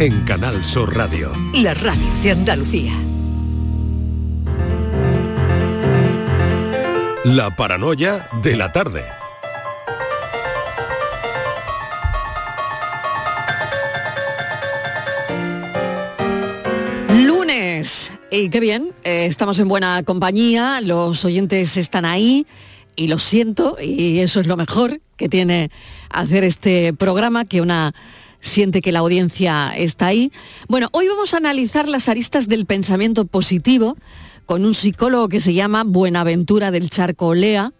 en Canal Sur Radio. La radio de Andalucía. La paranoia de la tarde. Lunes. Y qué bien, eh, estamos en buena compañía, los oyentes están ahí y lo siento, y eso es lo mejor que tiene hacer este programa, que una siente que la audiencia está ahí. Bueno, hoy vamos a analizar las aristas del pensamiento positivo con un psicólogo que se llama Buenaventura del Charco Olea,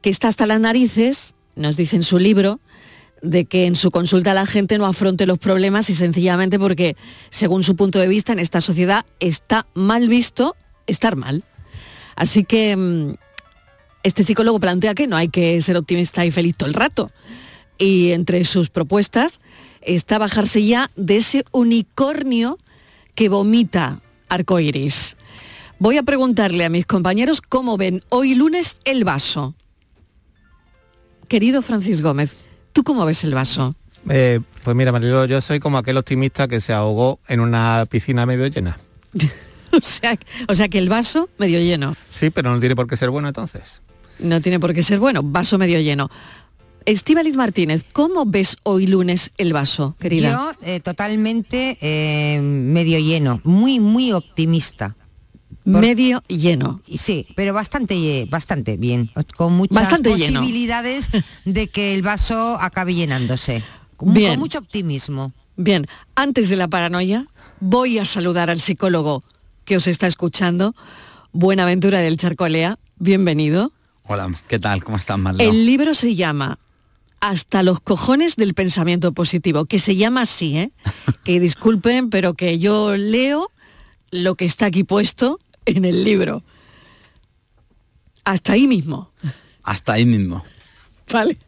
que está hasta las narices, nos dice en su libro, de que en su consulta la gente no afronte los problemas y sencillamente porque, según su punto de vista, en esta sociedad está mal visto estar mal. Así que mm, este psicólogo plantea que no hay que ser optimista y feliz todo el rato. Y entre sus propuestas está bajarse ya de ese unicornio que vomita arcoiris. Voy a preguntarle a mis compañeros cómo ven hoy lunes el vaso. Querido Francis Gómez, ¿Tú cómo ves el vaso? Eh, pues mira, Marilo, yo soy como aquel optimista que se ahogó en una piscina medio llena. o, sea, o sea que el vaso medio lleno. Sí, pero no tiene por qué ser bueno entonces. No tiene por qué ser bueno, vaso medio lleno. Estíbaliz Martínez, ¿cómo ves hoy lunes el vaso, querida? Yo eh, totalmente eh, medio lleno, muy, muy optimista medio lleno. Sí, pero bastante, bastante bien, con muchas posibilidades de que el vaso acabe llenándose. Con, mucho optimismo. Bien, antes de la paranoia, voy a saludar al psicólogo que os está escuchando, Buenaventura del Charcolea. Bienvenido. Hola, ¿qué tal? ¿Cómo están, Marlo? El libro se llama Hasta los cojones del pensamiento positivo, que se llama así, ¿eh? que disculpen, pero que yo leo lo que está aquí puesto en el libro. Hasta ahí mismo. Hasta ahí mismo. Vale.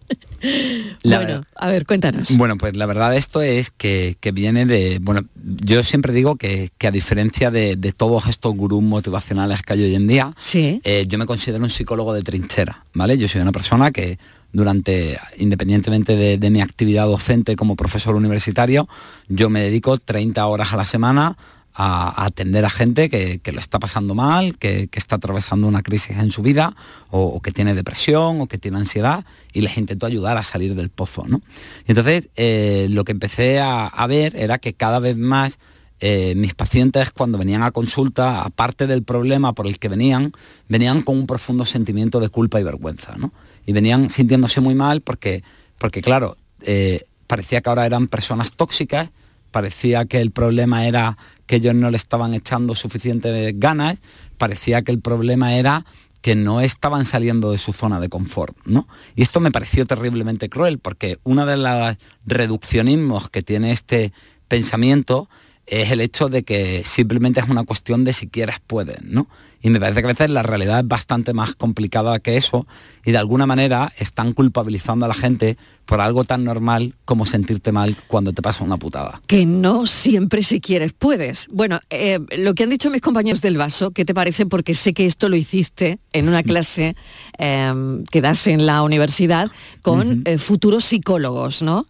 bueno, a ver, cuéntanos. Bueno, pues la verdad de esto es que, viene de, bueno, yo siempre digo que, a diferencia de, todos estos gurús motivacionales que hay hoy en día, sí. Eh, yo me considero un psicólogo de trinchera, ¿vale? Yo soy una persona que durante, independientemente de, mi actividad docente como profesor universitario, yo me dedico 30 horas a la semana a, atender a gente que, lo está pasando mal, que, está atravesando una crisis en su vida, o, que tiene depresión, o que tiene ansiedad, y les intento ayudar a salir del pozo. ¿no? Y entonces eh, lo que empecé a, ver era que cada vez más eh, mis pacientes cuando venían a consulta, aparte del problema por el que venían, venían con un profundo sentimiento de culpa y vergüenza. ¿no? Y venían sintiéndose muy mal porque, porque claro, eh, parecía que ahora eran personas tóxicas, parecía que el problema era que ellos no le estaban echando suficientes ganas, parecía que el problema era que no estaban saliendo de su zona de confort, ¿no? Y esto me pareció terriblemente cruel, porque uno de los reduccionismos que tiene este pensamiento es el hecho de que simplemente es una cuestión de si quieres puedes, ¿no? Y me parece que a veces la realidad es bastante más complicada que eso y de alguna manera están culpabilizando a la gente por algo tan normal como sentirte mal cuando te pasa una putada. Que no siempre si quieres puedes. Bueno, eh, lo que han dicho mis compañeros del vaso, ¿qué te parece? Porque sé que esto lo hiciste en una clase em, que das en la universidad con eh, futuros psicólogos, ¿no?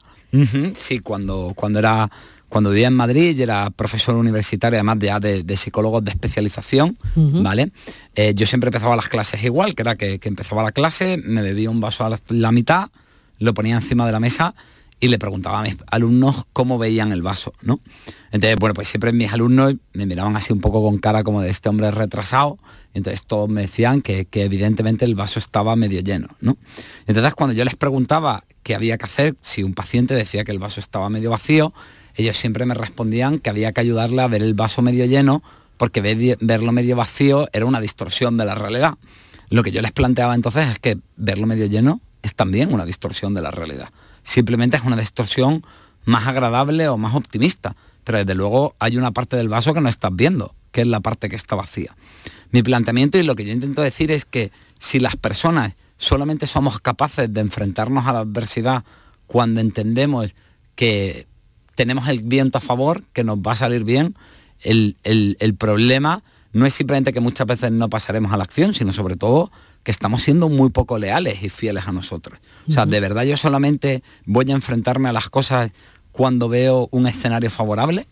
Sí, cuando, cuando era cuando vivía en Madrid y era profesor universitario, además de, de, de psicólogos de especialización, ¿vale? Eh, yo siempre empezaba las clases igual, que era que, empezaba la clase, me bebía un vaso a la, mitad, lo ponía encima de la mesa y le preguntaba a mis alumnos cómo veían el vaso, ¿no? Entonces, bueno, pues siempre mis alumnos me miraban así un poco con cara como de este hombre retrasado, entonces todos me decían que, que, evidentemente el vaso estaba medio lleno, ¿no? Entonces cuando yo les preguntaba qué había que hacer, si un paciente decía que el vaso estaba medio vacío, ellos siempre me respondían que había que ayudarle a ver el vaso medio lleno porque verlo medio vacío era una distorsión de la realidad. Lo que yo les planteaba entonces es que verlo medio lleno es también una distorsión de la realidad. Simplemente es una distorsión más agradable o más optimista, pero desde luego hay una parte del vaso que no estás viendo, que es la parte que está vacía. Mi planteamiento y lo que yo intento decir es que si las personas solamente somos capaces de enfrentarnos a la adversidad cuando entendemos que tenemos el viento a favor, que nos va a salir bien. El, problema no es simplemente que muchas veces no pasaremos a la acción, sino sobre todo que estamos siendo muy poco leales y fieles a nosotros. O sea, de verdad yo solamente voy a enfrentarme a las cosas cuando veo un escenario favorable.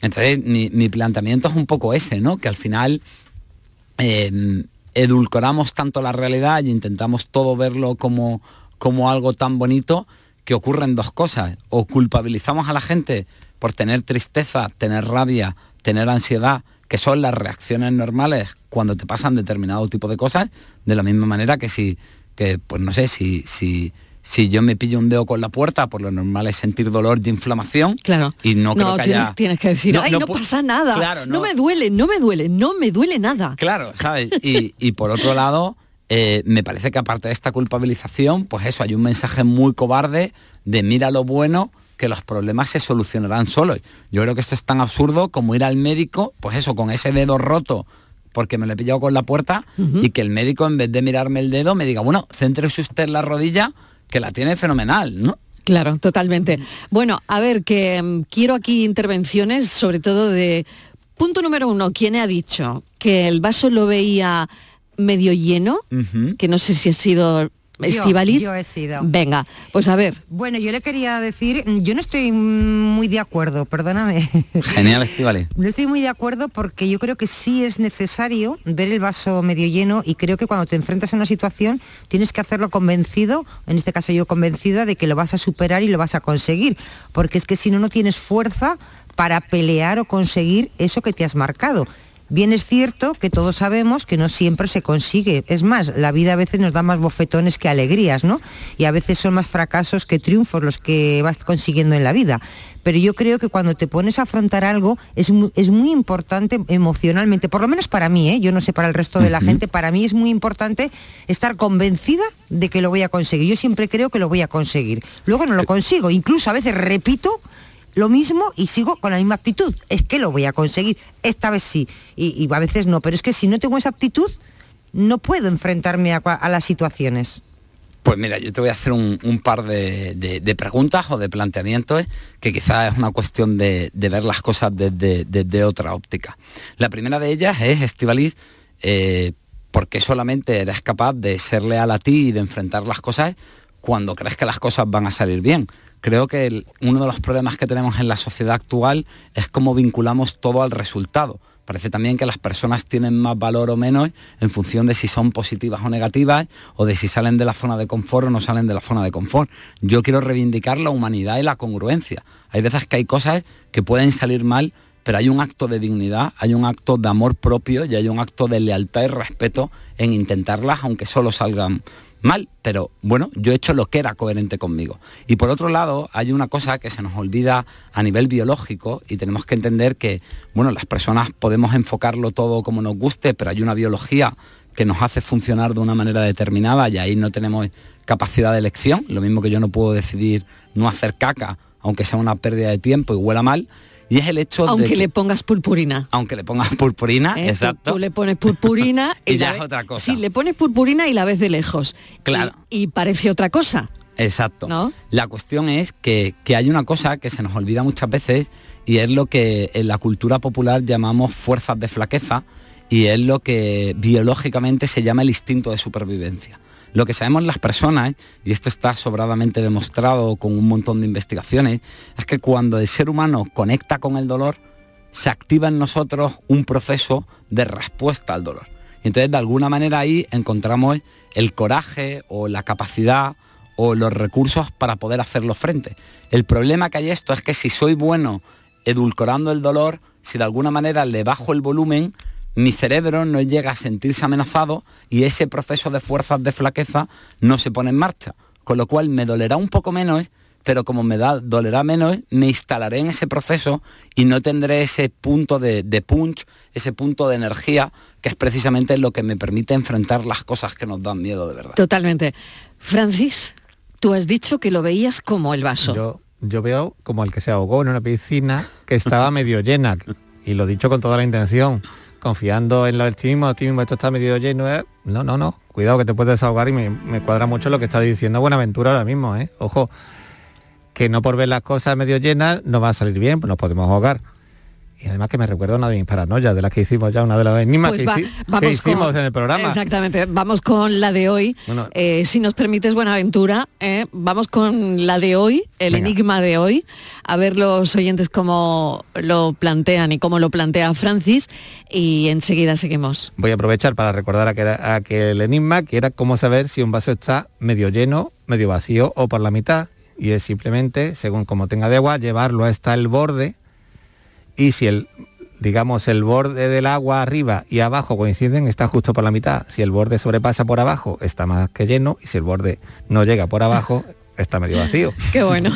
Entonces, mi, planteamiento es un poco ese, ¿no? Que al final em, edulcoramos tanto la realidad y intentamos todo verlo como, como algo tan bonito que ocurren dos cosas. O culpabilizamos a la gente por tener tristeza, tener rabia, tener ansiedad, que son las reacciones normales cuando te pasan determinado tipo de cosas, de la misma manera que si, que, pues no sé, si, si, si yo me pillo un dedo con la puerta, por lo normal es sentir dolor y inflamación. Claro. Y no, creo que tienes, tienes que decir, no, ay, no, pasa nada. Claro, no, me duele, no me duele, no me duele nada. Claro, ¿sabes? Y, y por otro lado, eh, me parece que aparte de esta culpabilización, pues eso, hay un mensaje muy cobarde de mira lo bueno que los problemas se solucionarán solos. Yo creo que esto es tan absurdo como ir al médico, pues eso, con ese dedo roto porque me lo he pillado con la puerta y que el médico en vez de mirarme el dedo me diga, bueno, céntrese usted en la rodilla que la tiene fenomenal, ¿no? Claro, totalmente. Bueno, a ver, que mm, quiero aquí intervenciones, sobre todo de... Punto número uno, ¿quién ha dicho que el vaso lo veía medio lleno? Que no sé si ha sido Estivaliz. Yo, he sido. Venga, pues a ver. Bueno, yo le quería decir, yo no estoy muy de acuerdo, perdóname. Genial, Estivaliz. No estoy muy de acuerdo porque yo creo que sí es necesario ver el vaso medio lleno y creo que cuando te enfrentas a una situación tienes que hacerlo convencido, en este caso yo convencida de que lo vas a superar y lo vas a conseguir, porque es que si no, no tienes fuerza para pelear o conseguir eso que te has marcado. Bien es cierto que todos sabemos que no siempre se consigue. Es más, la vida a veces nos da más bofetones que alegrías, ¿no? Y a veces son más fracasos que triunfos los que vas consiguiendo en la vida. Pero yo creo que cuando te pones a afrontar algo es muy, es muy importante emocionalmente, por lo menos para mí, ¿eh? yo no sé para el resto de la gente, para mí es muy importante estar convencida de que lo voy a conseguir. Yo siempre creo que lo voy a conseguir. Luego no lo consigo, incluso a veces repito lo mismo y sigo con la misma actitud. Es que lo voy a conseguir, esta vez sí, y, a veces no, pero es que si no tengo esa actitud, no puedo enfrentarme a, las situaciones. Pues mira, yo te voy a hacer un, par de, preguntas o de planteamientos que quizás es una cuestión de, ver las cosas desde, otra óptica. La primera de ellas es, Estivaliz, eh, ¿por qué solamente eres capaz de ser leal a ti y de enfrentar las cosas cuando crees que las cosas van a salir bien? Creo que uno de los problemas que tenemos en la sociedad actual es cómo vinculamos todo al resultado. Parece también que las personas tienen más valor o menos en función de si son positivas o negativas o de si salen de la zona de confort o no salen de la zona de confort. Yo quiero reivindicar la humanidad y la congruencia. Hay veces que hay cosas que pueden salir mal, pero hay un acto de dignidad, hay un acto de amor propio y hay un acto de lealtad y respeto en intentarlas, aunque solo salgan mal, pero bueno, yo he hecho lo que era coherente conmigo. Y por otro lado, hay una cosa que se nos olvida a nivel biológico y tenemos que entender que, bueno, las personas podemos enfocarlo todo como nos guste, pero hay una biología que nos hace funcionar de una manera determinada y ahí no tenemos capacidad de elección, lo mismo que yo no puedo decidir no hacer caca, aunque sea una pérdida de tiempo y huela mal, y es el hecho aunque le pongas purpurina. Aunque le pongas purpurina, ¿Eh? exacto. Tú, le pones purpurina y, ya es otra cosa. Sí, le pones purpurina y la ves de lejos. Claro. Y, parece otra cosa. Exacto. ¿No? La cuestión es que, que hay una cosa que se nos olvida muchas veces y es lo que en la cultura popular llamamos fuerzas de flaqueza y es lo que biológicamente se llama el instinto de supervivencia. Lo que sabemos las personas, y esto está sobradamente demostrado con un montón de investigaciones, es que cuando el ser humano conecta con el dolor, se activa en nosotros un proceso de respuesta al dolor. Y entonces de alguna manera ahí encontramos el coraje o la capacidad o los recursos para poder hacerlo frente. El problema que hay esto es que si soy bueno edulcorando el dolor, si de alguna manera le bajo el volumen, mi cerebro no llega a sentirse amenazado y ese proceso de fuerzas de flaqueza no se pone en marcha. Con lo cual me dolerá un poco menos, pero como me da, dolerá menos, me instalaré en ese proceso y no tendré ese punto de, de punch, ese punto de energía, que es precisamente lo que me permite enfrentar las cosas que nos dan miedo de verdad. Totalmente. Francis, tú has dicho que lo veías como el vaso. Yo, yo veo como el que se ahogó en una piscina que estaba medio llena, y lo dicho con toda la intención confiando en lo del optimismo, optimismo, esto está medio lleno, no, no, no, cuidado que te puedes desahogar y me, cuadra mucho lo que está diciendo Buenaventura ahora mismo, ¿eh? ojo, que no por ver las cosas medio llenas no va a salir bien, pues nos podemos ahogar. Y además que me recuerda una de mis paranoias, de las que hicimos ya, una de las enigmas Pues que, va- hici- vamos que hicimos con- en el programa. Exactamente, vamos con la de hoy. Bueno. Eh, si nos permites, Buenaventura, eh, vamos con la de hoy, el Venga. enigma de hoy, a ver los oyentes cómo lo plantean y cómo lo plantea Francis, y enseguida seguimos. Voy a aprovechar para recordar aquel, aquel enigma, que era cómo saber si un vaso está medio lleno, medio vacío o por la mitad. Y es simplemente, según como tenga de agua, llevarlo hasta el borde y si el digamos el borde del agua arriba y abajo coinciden está justo por la mitad. Si el borde sobrepasa por abajo está más que lleno. Y si el borde no llega por abajo está medio vacío. Qué bueno.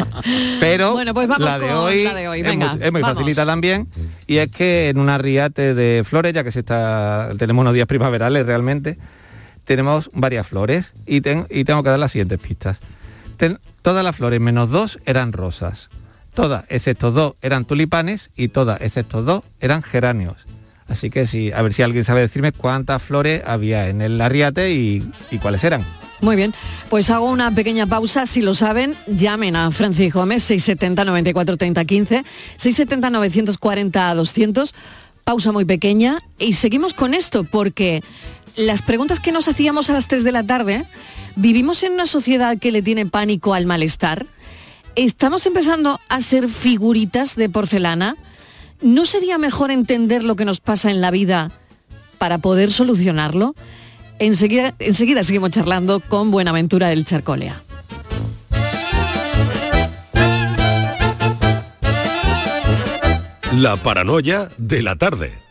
pero Bueno, pues vamos la, de con hoy la de hoy, es muy, es muy vamos. facilita también. Y es que en una riate de flores ya que se está tenemos unos días primaverales realmente tenemos varias flores y, ten- y tengo que dar las siguientes pistas. Ten- todas las flores menos dos eran rosas todas excepto dos eran tulipanes y todas excepto dos eran geranios. Así que si a ver si alguien sabe decirme cuántas flores había en el arriate y, cuáles eran. Muy bien, pues hago una pequeña pausa, si lo saben, llamen a Francis Gómez, 670 94 30 15, 670 940 200, pausa muy pequeña y seguimos con esto porque las preguntas que nos hacíamos a las 3 de la tarde, ¿vivimos en una sociedad que le tiene pánico al malestar? ¿Estamos empezando a ser figuritas de porcelana? ¿No sería mejor entender lo que nos pasa en la vida para poder solucionarlo? Enseguida, enseguida seguimos charlando con Buenaventura del Charcolea. La paranoia de la tarde.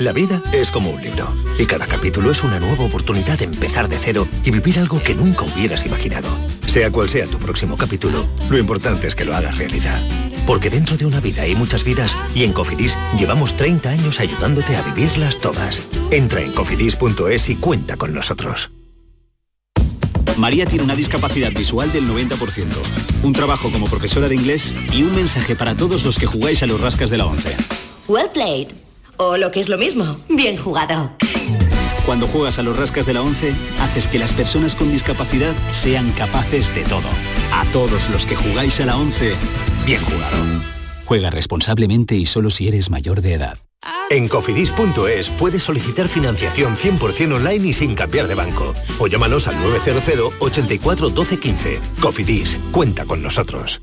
La vida es como un libro y cada capítulo es una nueva oportunidad de empezar de cero y vivir algo que nunca hubieras imaginado. Sea cual sea tu próximo capítulo, lo importante es que lo hagas realidad. Porque dentro de una vida hay muchas vidas y en Cofidis llevamos 30 años ayudándote a vivirlas todas. Entra en cofidis.es y cuenta con nosotros. María tiene una discapacidad visual del 90%, un trabajo como profesora de inglés y un mensaje para todos los que jugáis a los rascas de la 11. Well played. O lo que es lo mismo, bien jugado. Cuando juegas a los rascas de la 11, haces que las personas con discapacidad sean capaces de todo. A todos los que jugáis a la 11, bien jugado. Juega responsablemente y solo si eres mayor de edad. En cofidis.es puedes solicitar financiación 100% online y sin cambiar de banco. O llámanos al 900 84 12 15. Cofidis, cuenta con nosotros.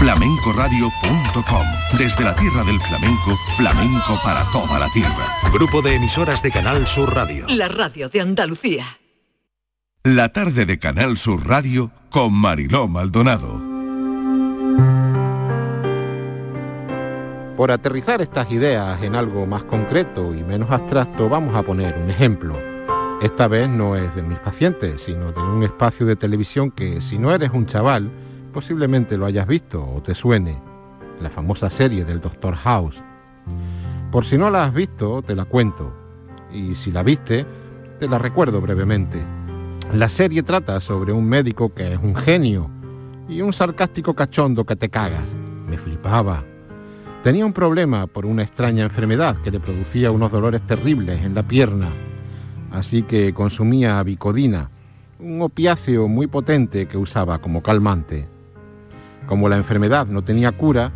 flamencoradio.com. Desde la tierra del flamenco, flamenco para toda la tierra. Grupo de emisoras de Canal Sur Radio. La radio de Andalucía. La tarde de Canal Sur Radio con Mariló Maldonado. Por aterrizar estas ideas en algo más concreto y menos abstracto, vamos a poner un ejemplo. Esta vez no es de mis pacientes, sino de un espacio de televisión que, si no eres un chaval, posiblemente lo hayas visto o te suene, la famosa serie del Doctor House. Por si no la has visto, te la cuento, y si la viste, te la recuerdo brevemente. La serie trata sobre un médico que es un genio y un sarcástico cachondo que te cagas. Me flipaba. Tenía un problema por una extraña enfermedad que le producía unos dolores terribles en la pierna, así que consumía bicodina, un opiáceo muy potente que usaba como calmante. Como la enfermedad no tenía cura,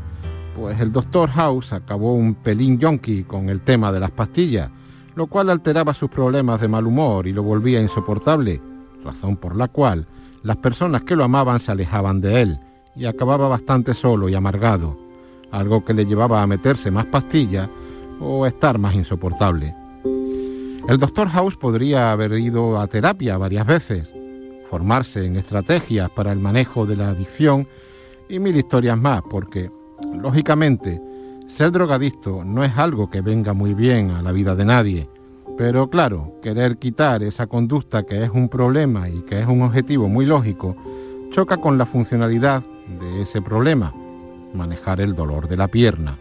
pues el doctor House acabó un pelín yonki con el tema de las pastillas, lo cual alteraba sus problemas de mal humor y lo volvía insoportable, razón por la cual las personas que lo amaban se alejaban de él y acababa bastante solo y amargado, algo que le llevaba a meterse más pastillas o a estar más insoportable. El doctor House podría haber ido a terapia varias veces, formarse en estrategias para el manejo de la adicción y mil historias más, porque, lógicamente, ser drogadicto no es algo que venga muy bien a la vida de nadie. Pero claro, querer quitar esa conducta que es un problema y que es un objetivo muy lógico, choca con la funcionalidad de ese problema, manejar el dolor de la pierna.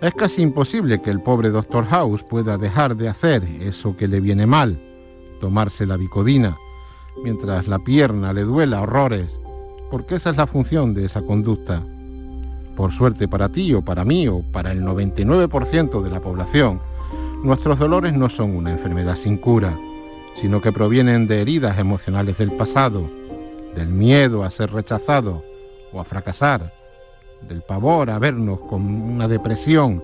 Es casi imposible que el pobre Dr. House pueda dejar de hacer eso que le viene mal, tomarse la bicodina, mientras la pierna le duela horrores, porque esa es la función de esa conducta. Por suerte para ti o para mí o para el 99% de la población, nuestros dolores no son una enfermedad sin cura, sino que provienen de heridas emocionales del pasado, del miedo a ser rechazado o a fracasar, del pavor a vernos con una depresión.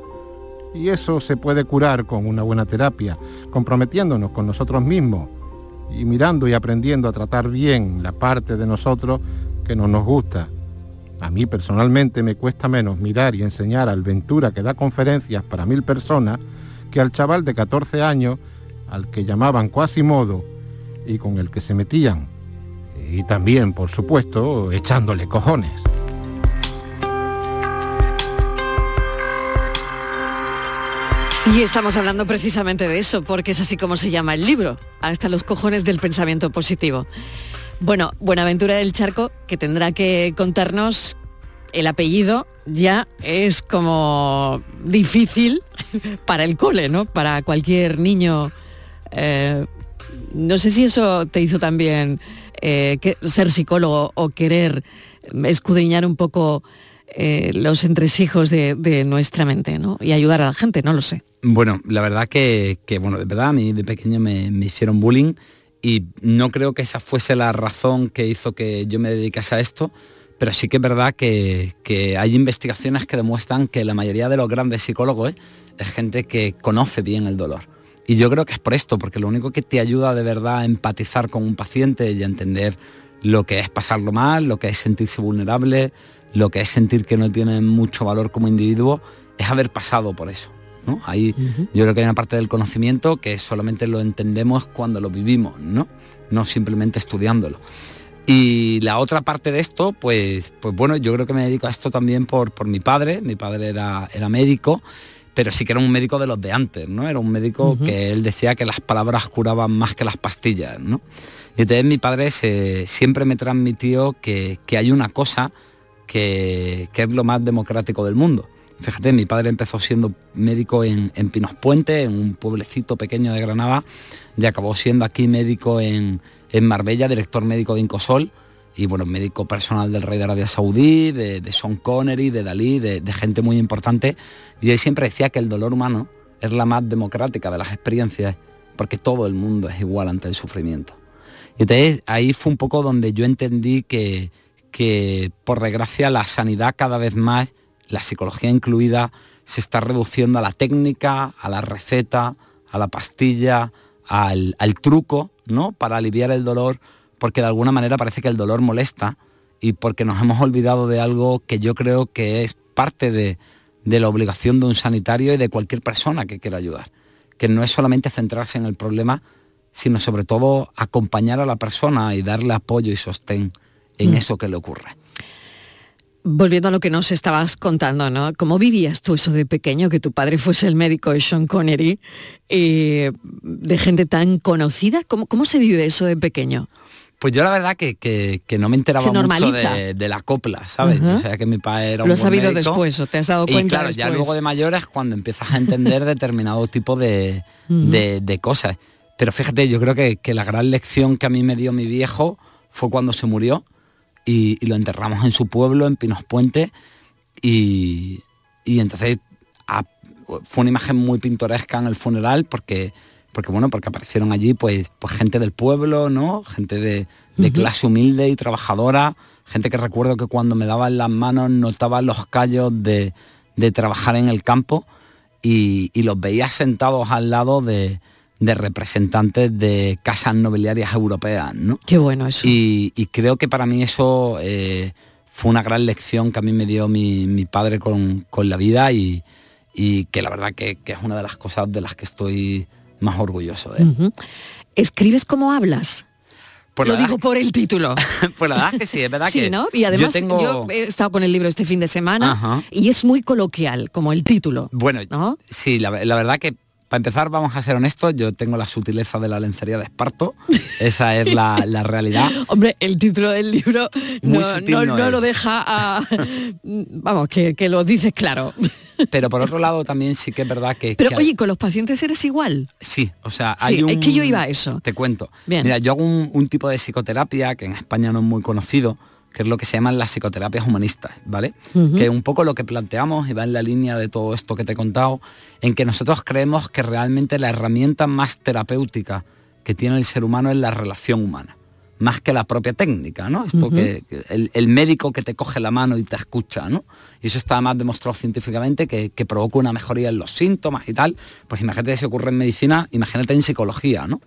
Y eso se puede curar con una buena terapia, comprometiéndonos con nosotros mismos y mirando y aprendiendo a tratar bien la parte de nosotros que no nos gusta. A mí personalmente me cuesta menos mirar y enseñar al Ventura que da conferencias para mil personas que al chaval de 14 años al que llamaban Quasimodo y con el que se metían. Y también, por supuesto, echándole cojones. Y estamos hablando precisamente de eso, porque es así como se llama el libro, hasta los cojones del pensamiento positivo. Bueno, Buenaventura del Charco, que tendrá que contarnos el apellido, ya es como difícil para el cole, ¿no? Para cualquier niño. Eh, no sé si eso te hizo también eh, ser psicólogo o querer escudriñar un poco eh, los entresijos de, de, nuestra mente, ¿no? Y ayudar a la gente, no lo sé. Bueno, la verdad que, bueno, de verdad, a mí de pequeño me, hicieron bullying y no creo que esa fuese la razón que hizo que yo me dedicase a esto, pero sí que es verdad que, hay investigaciones que demuestran que la mayoría de los grandes psicólogos es gente que conoce bien el dolor. Y yo creo que es por esto, porque lo único que te ayuda de verdad a empatizar con un paciente y a entender lo que es pasarlo mal, lo que es sentirse vulnerable, lo que es sentir que no tiene mucho valor como individuo, es haber pasado por eso. Ahí yo creo que hay una parte del conocimiento que solamente lo entendemos cuando lo vivimos, ¿no? No simplemente estudiándolo. Y la otra parte de esto, pues, pues bueno, yo creo que me dedico a esto también por, por mi padre. Mi padre era, era médico, pero sí que era un médico de los de antes, ¿no? Era un médico que él decía que las palabras curaban más que las pastillas, ¿no? Y entonces mi padre siempre me transmitió que, hay una cosa que, que es lo más democrático del mundo Fíjate, mi padre empezó siendo médico en, Pinos Puente, en un pueblecito pequeño de Granada, y acabó siendo aquí médico en, Marbella, director médico de Incosol, y bueno, médico personal del rey de Arabia Saudí, de, de Sean Connery, de Dalí, de, gente muy importante. Y él siempre decía que el dolor humano es la más democrática de las experiencias, porque todo el mundo es igual ante el sufrimiento. Y entonces ahí fue un poco donde yo entendí que, que por desgracia la sanidad cada vez más la psicología incluida, se está reduciendo a la técnica, a la receta, a la pastilla, al, truco, ¿no? Para aliviar el dolor, porque de alguna manera parece que el dolor molesta y porque nos hemos olvidado de algo que yo creo que es parte de, de la obligación de un sanitario y de cualquier persona que quiera ayudar. Que no es solamente centrarse en el problema, sino sobre todo acompañar a la persona y darle apoyo y sostén en mm. eso que le ocurre volviendo a lo que nos estabas contando, ¿no? ¿Cómo vivías tú eso de pequeño, que tu padre fuese el médico de Sean Connery, eh, de gente tan conocida? ¿Cómo, ¿Cómo se vive eso de pequeño? Pues yo la verdad que, no me enteraba mucho de, la copla, ¿sabes? O sea que mi padre era un Lo has sabido después, o te has dado cuenta Y claro, ya luego de mayor es cuando empiezas a entender determinado tipo de, de, cosas. Pero fíjate, yo creo que, que la gran lección que a mí me dio mi viejo fue cuando se murió, y, lo enterramos en su pueblo, en Pinos Puente, y, entonces a- fue una imagen muy pintoresca en el funeral porque, porque bueno, porque aparecieron allí pues, pues gente del pueblo, ¿no? Gente de, clase humilde y trabajadora, gente que recuerdo que cuando me daban las manos notaba los callos de, de trabajar en el campo y, y los veía sentados al lado de, de representantes de casas nobiliarias europeas, ¿no? Qué bueno eso. Y, y creo que para mí eso eh, fue una gran lección que a mí me dio mi, mi padre con, con la vida y, y que la verdad que, que es una de las cosas de las que estoy más orgulloso de él. ¿Escribes como hablas? Pues Lo la verdad digo por el título. Pues la verdad es que sí, es verdad Sí, que ¿no? Y además yo tengo... yo he estado con el libro este fin de semana Ajá. y es muy coloquial, como el título. Bueno, sí, la, la verdad que para empezar vamos a ser honestos, yo tengo la sutileza de la lencería de esparto, esa es la, la realidad. Hombre, el título del libro no, no- no no es. lo deja a... Vamos, que, que lo dices claro. Pero por otro lado también sí que es verdad que... Pero que- oye, con los pacientes eres igual. Sí, o sea, Sí, hay un... es que yo iba a eso. Te cuento. Bien. Mira, yo hago un, un tipo de psicoterapia que en España no es muy conocido, que es lo que se llaman las psicoterapias humanistas, ¿vale? Que un poco lo que planteamos y va en la línea de todo esto que te he contado, en que nosotros creemos que realmente la herramienta más terapéutica que tiene el ser humano es la relación humana más que la propia técnica, ¿no? Esto que, que el, el médico que te coge la mano y te escucha, ¿no? Y eso está más demostrado científicamente que, que provoca una mejoría en los síntomas y tal. Pues imagínate si ocurre en medicina, imagínate en psicología, ¿no?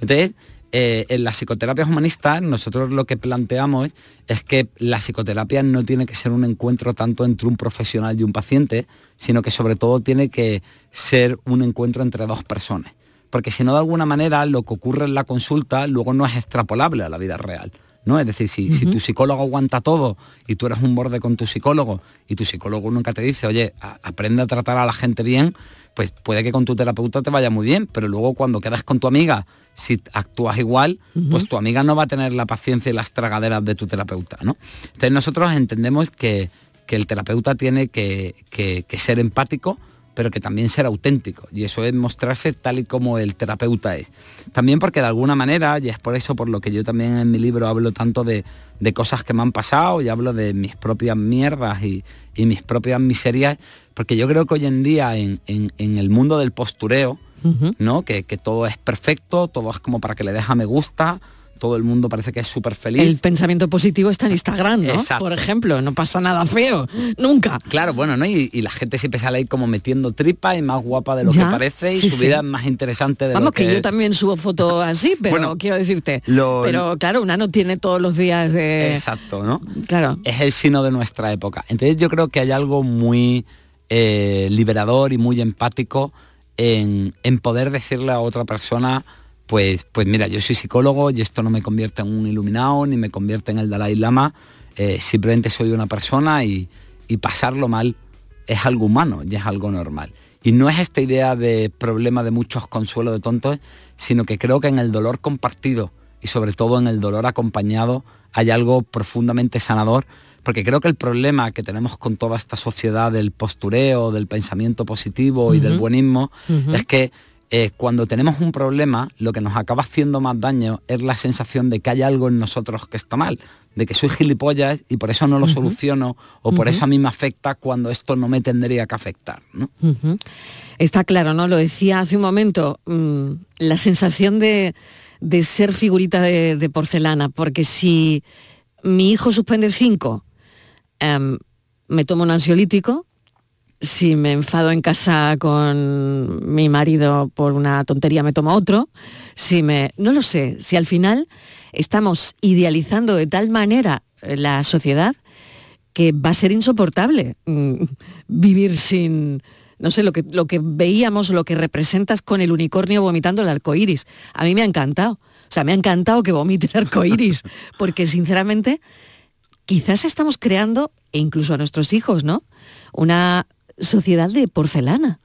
Entonces, eh, en las psicoterapias humanistas, nosotros lo que planteamos es que la psicoterapia no tiene que ser un encuentro tanto entre un profesional y un paciente, sino que sobre todo tiene que ser un encuentro entre dos personas porque si no de alguna manera lo que ocurre en la consulta luego no es extrapolable a la vida real. ¿no? Es decir, si, si tu psicólogo aguanta todo y tú eres un borde con tu psicólogo y tu psicólogo nunca te dice, oye, a- aprende a tratar a la gente bien, pues puede que con tu terapeuta te vaya muy bien, pero luego cuando quedas con tu amiga, si actúas igual, pues tu amiga no va a tener la paciencia y las tragaderas de tu terapeuta. ¿no? Entonces nosotros entendemos que, que el terapeuta tiene que, que- que ser empático, pero que también ser auténtico. Y eso es mostrarse tal y como el terapeuta es. También porque de alguna manera, y es por eso por lo que yo también en mi libro hablo tanto de, de cosas que me han pasado y hablo de mis propias mierdas y, y mis propias miserias, porque yo creo que hoy en día en, en- en el mundo del postureo, ¿no? Que, que todo es perfecto, todo es como para que le deja me gusta, todo el mundo parece que es súper feliz. El pensamiento positivo está en Instagram, ¿no? Exacto. Por ejemplo, no pasa nada feo, nunca. Claro, bueno, ¿no? Y, y la gente siempre sale ahí como metiendo tripa y más guapa de lo Ya, que parece y sí, su sí. vida es más interesante de Vamos, lo que, que, yo también subo fotos así, pero Bueno, quiero decirte. lo- pero claro, una no tiene todos los días de... Exacto, ¿no? Claro. Es el sino de nuestra época. Entonces yo creo que hay algo muy eh, liberador y muy empático en, en poder decirle a otra persona, pues, pues mira, yo soy psicólogo y esto no me convierte en un iluminado ni me convierte en el Dalai Lama, eh, simplemente soy una persona y, y pasarlo mal es algo humano y es algo normal. Y no es esta idea de problema de muchos consuelo de tontos, sino que creo que en el dolor compartido y sobre todo en el dolor acompañado hay algo profundamente sanador, porque creo que el problema que tenemos con toda esta sociedad del postureo, del pensamiento positivo y del buenismo, es que eh, cuando tenemos un problema, lo que nos acaba haciendo más daño es la sensación de que hay algo en nosotros que está mal, de que soy gilipollas y por eso no lo soluciono, o por eso a mí me afecta cuando esto no me tendría que afectar. ¿no? Está claro, ¿no? Lo decía hace un momento, mm, la sensación de, de ser figurita de, de porcelana, porque si mi hijo suspende cinco, em, me tomo un ansiolítico, si me enfado en casa con mi marido por una tontería me tomo otro, si me... No lo sé, si al final estamos idealizando de tal manera eh, la sociedad que va a ser insoportable mm, vivir sin, no sé, lo que, lo que veíamos, lo que representas con el unicornio vomitando el arco iris. A mí me ha encantado. O sea, me ha encantado que vomite el arco iris, porque sinceramente quizás estamos creando, e incluso a nuestros hijos, ¿no? Una sociedad de porcelana.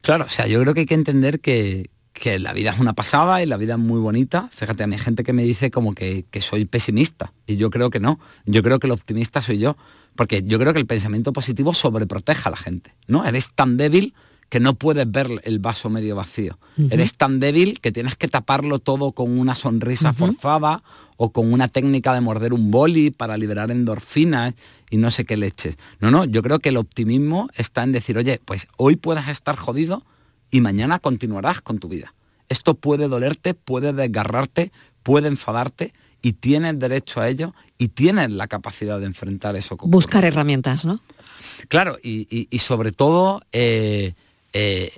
Claro, o sea, yo creo que hay que entender que, que la vida es una pasada y la vida es muy bonita. Fíjate, a mí hay gente que me dice como que, que soy pesimista y yo creo que no. Yo creo que el optimista soy yo, porque yo creo que el pensamiento positivo sobreproteja a la gente, ¿no? Eres tan débil que no puedes ver el vaso medio vacío. Eres tan débil que tienes que taparlo todo con una sonrisa forzada o con una técnica de morder un boli para liberar endorfinas y no sé qué leches. No, no, yo creo que el optimismo está en decir, oye, pues hoy puedes estar jodido y mañana continuarás con tu vida. Esto puede dolerte, puede desgarrarte, puede enfadarte y tienes derecho a ello y tienes la capacidad de enfrentar eso. Buscar herramientas, ¿no? Claro, y, sobre todo eh, eh,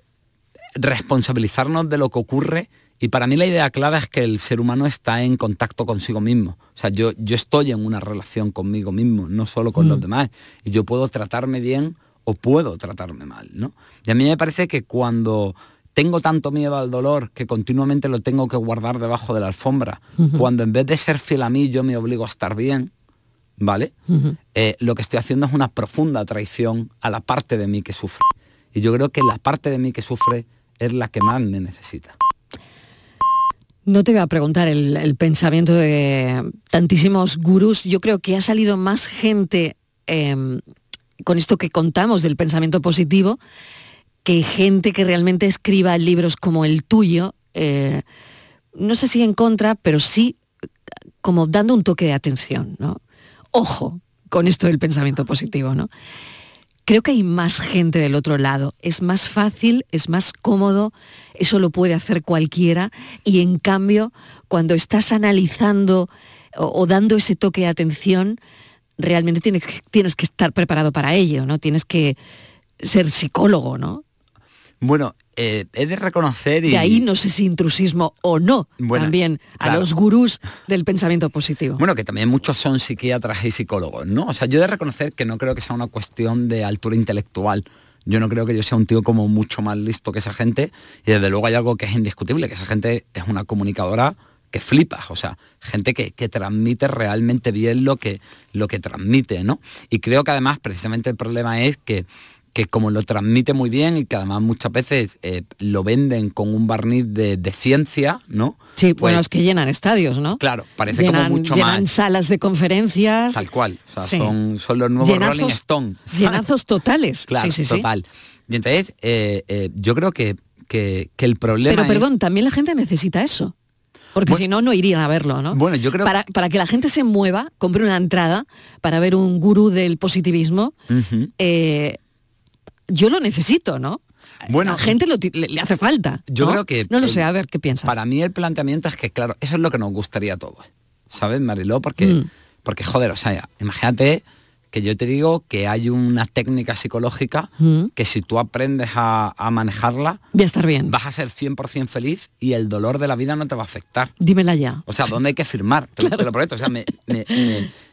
responsabilizarnos de lo que ocurre. Y para mí la idea clara es que el ser humano está en contacto consigo mismo. O sea, yo, yo estoy en una relación conmigo mismo, no solo con los mm. demás. Y yo puedo tratarme bien o puedo tratarme mal, ¿no? Y a mí me parece que cuando tengo tanto miedo al dolor que continuamente lo tengo que guardar debajo de la alfombra, cuando en vez de ser fiel a mí yo me obligo a estar bien, ¿vale? Eh, lo que estoy haciendo es una profunda traición a la parte de mí que sufre. Y yo creo que la parte de mí que sufre es la que más me necesita. No te voy a preguntar el, pensamiento de tantísimos gurús. Yo creo que ha salido más gente em, con esto que contamos del pensamiento positivo que gente que realmente escriba libros como el tuyo. Eh, no sé si en contra, pero sí como dando un toque de atención, ¿no? Ojo con esto del pensamiento positivo, ¿no? Creo que hay más gente del otro lado. Es más fácil, es más cómodo, eso lo puede hacer cualquiera. Y en cambio, cuando estás analizando o, dando ese toque de atención, realmente tienes, tienes que estar preparado para ello, ¿no? Tienes que ser psicólogo, ¿no? Bueno, eh, he de reconocer y... De ahí no sé si intrusismo o no, también a los gurús del pensamiento positivo. Bueno, que también muchos son psiquiatras y psicólogos, ¿no? O sea, yo he de reconocer que no creo que sea una cuestión de altura intelectual. Yo no creo que yo sea un tío como mucho más listo que esa gente y desde luego hay algo que es indiscutible, que esa gente es una comunicadora que flipa, o sea, gente que, transmite realmente bien lo que, lo que transmite, ¿no? Y creo que además precisamente el problema es que que como lo transmite muy bien y que además muchas veces eh, lo venden con un barniz de, ciencia, ¿no? Sí, pues, bueno, es que llenan estadios, ¿no? Claro, parece como mucho llenan salas de conferencias. Tal cual, o sea, son, son, los nuevos Rolling Stones. Llenazos totales. Claro, sí, sí, total. Y entonces, eh, eh, yo creo que, que, el problema Pero perdón, también la gente necesita eso. Porque si no, no irían a verlo, ¿no? Bueno, yo creo para, para que la gente se mueva, compre una entrada para ver un gurú del positivismo, yo lo necesito, ¿no? Bueno, la gente le, hace falta. Yo creo que... No lo sé, a ver, ¿qué piensas? Para mí el planteamiento es que, claro, eso es lo que nos gustaría a todos. ¿Sabes, Mariló? Porque, mm. porque joder, o sea, imagínate que yo te digo que hay una técnica psicológica mm. que si tú aprendes a, manejarla, a estar bien. Vas a ser 100% feliz y el dolor de la vida no te va a afectar. Dímela ya. O sea, ¿dónde hay que firmar? Te, lo prometo. O sea, me, me,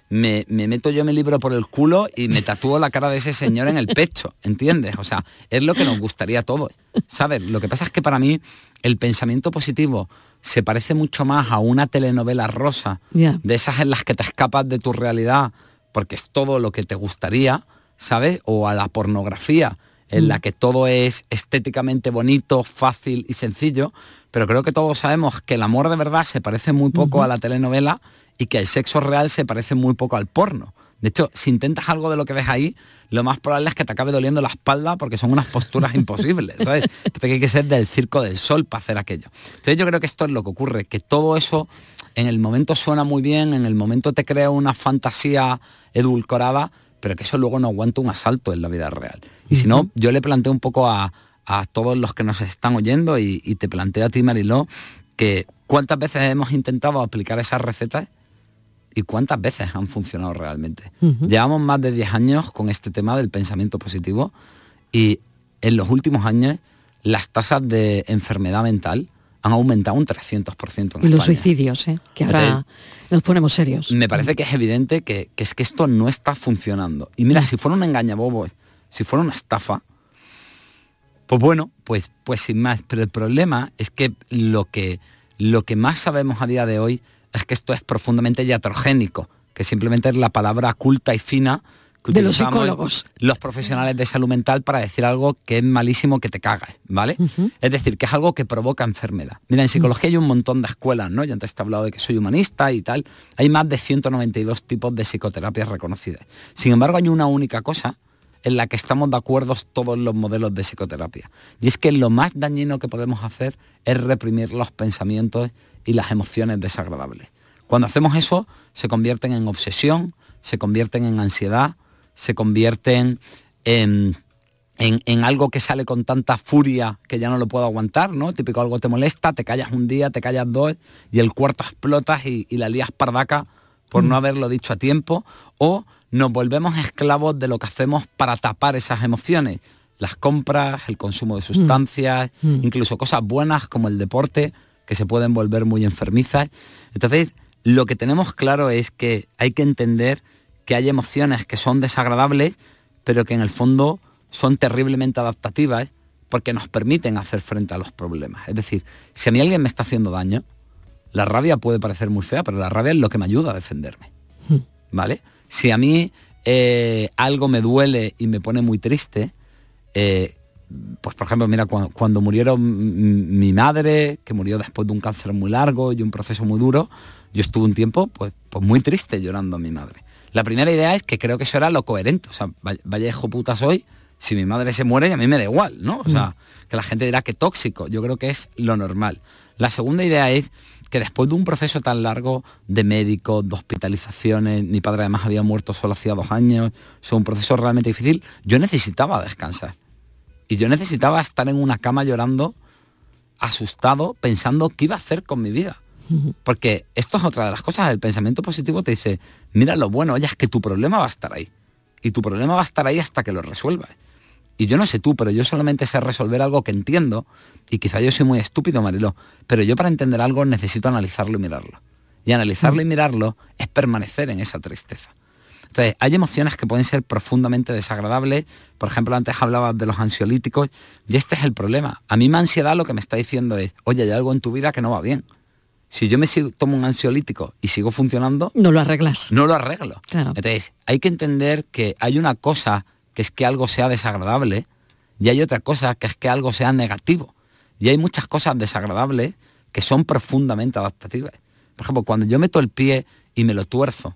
meto yo mi libro por el culo y me tatúo la cara de ese señor en el pecho, ¿entiendes? O sea, es lo que nos gustaría a todos, ¿sabes? Lo que pasa es que para mí el pensamiento positivo se parece mucho más a una telenovela rosa, de esas en las que te escapas de tu realidad porque es todo lo que te gustaría, ¿sabes? O a la pornografía, en la mm. que todo es estéticamente bonito, fácil y sencillo, pero creo que todos sabemos que el amor de verdad se parece muy poco a la telenovela y que el sexo real se parece muy poco al porno. De hecho, si intentas algo de lo que ves ahí, lo más probable es que te acabe doliendo la espalda porque son unas posturas imposibles, ¿sabes? Entonces hay que ser del circo del sol para hacer aquello. Entonces yo creo que esto es lo que ocurre, que todo eso en el momento suena muy bien, en el momento te crea una fantasía edulcorada, pero que eso luego no aguanta un asalto en la vida real. Y si no, yo le planteo un poco a, todos los que nos están oyendo y, y te planteo a ti, Mariló, que cuántas veces hemos intentado aplicar esas recetas y cuántas veces han funcionado realmente. Llevamos más de 10 años con este tema del pensamiento positivo y en los últimos años las tasas de enfermedad mental han aumentado un 300%. En y los suicidios, ¿eh? que ahora nos ponemos serios. Me parece que es evidente que, es que esto no está funcionando. Y mira, si fuera un engañabobo, si fuera una estafa, pues bueno, pues, pues sin más. Pero el problema es que lo que, lo que más sabemos a día de hoy es que esto es profundamente iatrogénico, que simplemente es la palabra culta y fina que de los psicólogos. Los profesionales de salud mental para decir algo que es malísimo que te cagas, ¿vale? Es decir, que es algo que provoca enfermedad. Mira, en psicología hay un montón de escuelas, ¿no? Yo antes te he hablado de que soy humanista y tal. Hay más de 192 tipos de psicoterapias reconocidas. Sin embargo, hay una única cosa en la que estamos de acuerdo todos los modelos de psicoterapia. Y es que lo más dañino que podemos hacer es reprimir los pensamientos y las emociones desagradables. Cuando hacemos eso, se convierten en obsesión, se convierten en ansiedad, se convierten en, en, algo que sale con tanta furia que ya no lo puedo aguantar, ¿no? Típico algo te molesta, te callas un día, te callas dos y el cuarto explotas y, la lías pardaca por no mm. haberlo dicho a tiempo, o nos volvemos esclavos de lo que hacemos para tapar esas emociones. Las compras, el consumo de mm. sustancias, mm. incluso cosas buenas como el deporte, que se pueden volver muy enfermizas. Entonces, lo que tenemos claro es que hay que entender que hay emociones que son desagradables, pero que en el fondo son terriblemente adaptativas porque nos permiten hacer frente a los problemas. Es decir, si a mí alguien me está haciendo daño, la rabia puede parecer muy fea, pero la rabia es lo que me ayuda a defenderme. Hmm. ¿Vale? Si a mí eh, algo me duele y me pone muy triste, eh, pues por ejemplo, mira, cuando, murieron mi madre, que murió después de un cáncer muy largo y un proceso muy duro, yo estuve un tiempo pues, pues muy triste llorando a mi madre. La primera idea es que creo que eso era lo coherente. O sea, vaya hijo puta soy, si mi madre se muere, a mí me da igual, ¿no? O sea, mm. que la gente dirá que tóxico. Yo creo que es lo normal. La segunda idea es que después de un proceso tan largo de médicos, de hospitalizaciones, mi padre además había muerto solo hacía dos años, o sea, un proceso realmente difícil, yo necesitaba descansar. Y yo necesitaba estar en una cama llorando, asustado, pensando qué iba a hacer con mi vida. Porque esto es otra de las cosas, el pensamiento positivo te dice, mira lo bueno, oye, es que tu problema va a estar ahí. Y tu problema va a estar ahí hasta que lo resuelvas. Y yo no sé tú, pero yo solamente sé resolver algo que entiendo, y quizá yo soy muy estúpido, Marilo, pero yo para entender algo necesito analizarlo y mirarlo. Y analizarlo y mirarlo es permanecer en esa tristeza. Entonces, hay emociones que pueden ser profundamente desagradables. Por ejemplo, antes hablabas de los ansiolíticos y este es el problema. A mí mi ansiedad lo que me está diciendo es, oye, hay algo en tu vida que no va bien. Si yo me tomo un ansiolítico y sigo funcionando... No lo arreglas. No lo arreglo. Entonces, hay que entender que hay una cosa que es que algo sea desagradable y hay otra cosa que es que algo sea negativo. Y hay muchas cosas desagradables que son profundamente adaptativas. Por ejemplo, cuando yo meto el pie y me lo tuerzo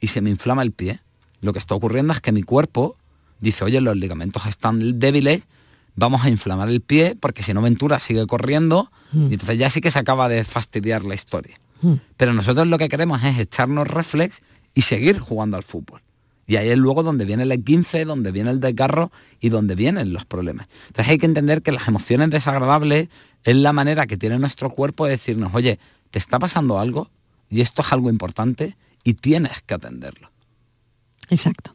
y se me inflama el pie, lo que está ocurriendo es que mi cuerpo dice, oye, los ligamentos están débiles, vamos a inflamar el pie porque si no Ventura sigue corriendo mm. y entonces ya sí que se acaba de fastidiar la historia. Mm. Pero nosotros lo que queremos es echarnos reflex y seguir jugando al fútbol. Y ahí es luego donde viene el 15 donde viene el desgarro y donde vienen los problemas. Entonces hay que entender que las emociones desagradables es la manera que tiene nuestro cuerpo de decirnos, oye, te está pasando algo y esto es algo importante y tienes que atenderlo. Exacto.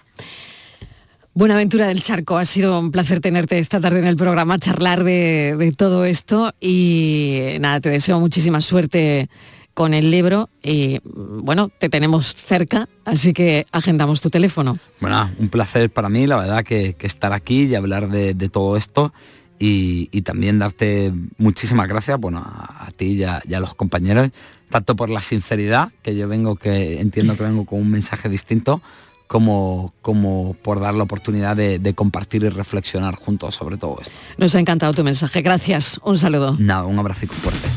Buenaventura del Charco, ha sido un placer tenerte esta tarde en el programa, charlar de, todo esto y nada, te deseo muchísima suerte con el libro y bueno, te tenemos cerca, así que agendamos tu teléfono. Bueno, un placer para mí, la verdad, que, estar aquí y hablar de, todo esto y, también darte muchísimas gracias, bueno, a, ti y a, los compañeros tanto por la sinceridad, que yo vengo, que entiendo que vengo con un mensaje distinto, como, como por dar la oportunidad de, de, compartir y reflexionar juntos sobre todo esto. Nos ha encantado tu mensaje. Gracias. Un saludo. Nada, un abrazo fuerte.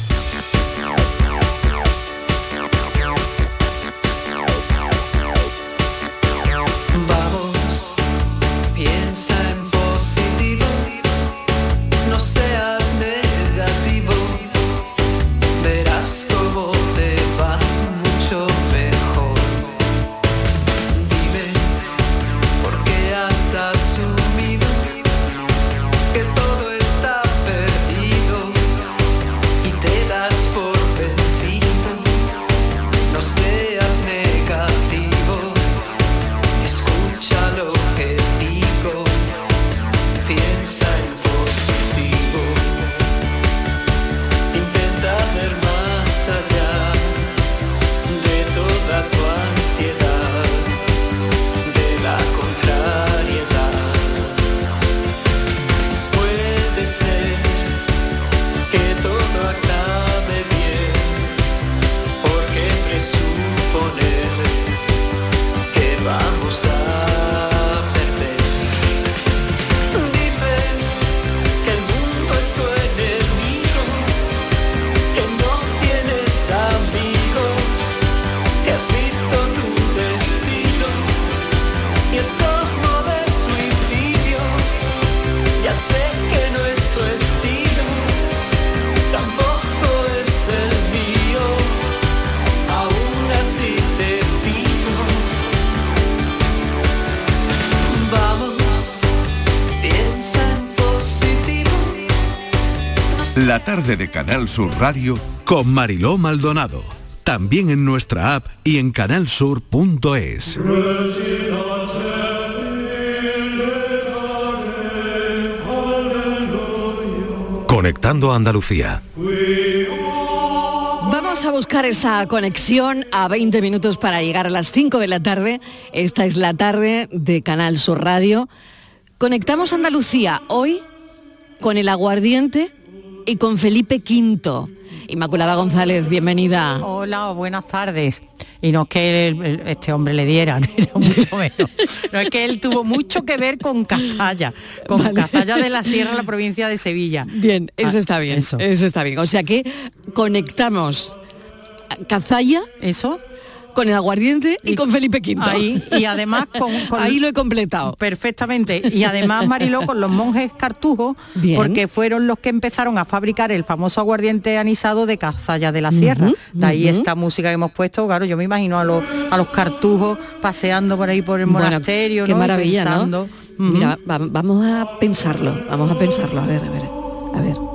La tarde de Canal Sur Radio Con Mariló Maldonado. También en nuestra app y en canalsur.es. Conectando a Andalucía. Vamos a buscar esa conexión a 20 minutos para llegar a las 5 de la tarde. Esta es la tarde de Canal Sur Radio. Conectamos a Andalucía hoy con el aguardiente y con Felipe V. Inmaculada González, bienvenida. Hola, buenas tardes. Y no es que el- este hombre le diera, ni mucho menos. No es que él tuvo mucho que ver con Cazalla, con Cazalla de la Sierra, la provincia de Sevilla. Bien, eso Ah, está bien. eso. Eso. está bien. O sea que conectamos Cazalla. Eso. Con el aguardiente y, con Felipe V. Ahí, y además con, con- Ahí lo he completado. Perfectamente. Y además, Mariló, con los monjes cartujos, Bien. porque fueron los que empezaron a fabricar el famoso aguardiente anisado de Cazalla de la Sierra. De ahí esta música que hemos puesto, claro, yo me imagino a los, a los cartujos paseando por ahí por el Bueno, monasterio, qué ¿no? maravilla, Pensando. ¿no? Mira, va- vamos a pensarlo, vamos a pensarlo. A ver, a ver, a ver.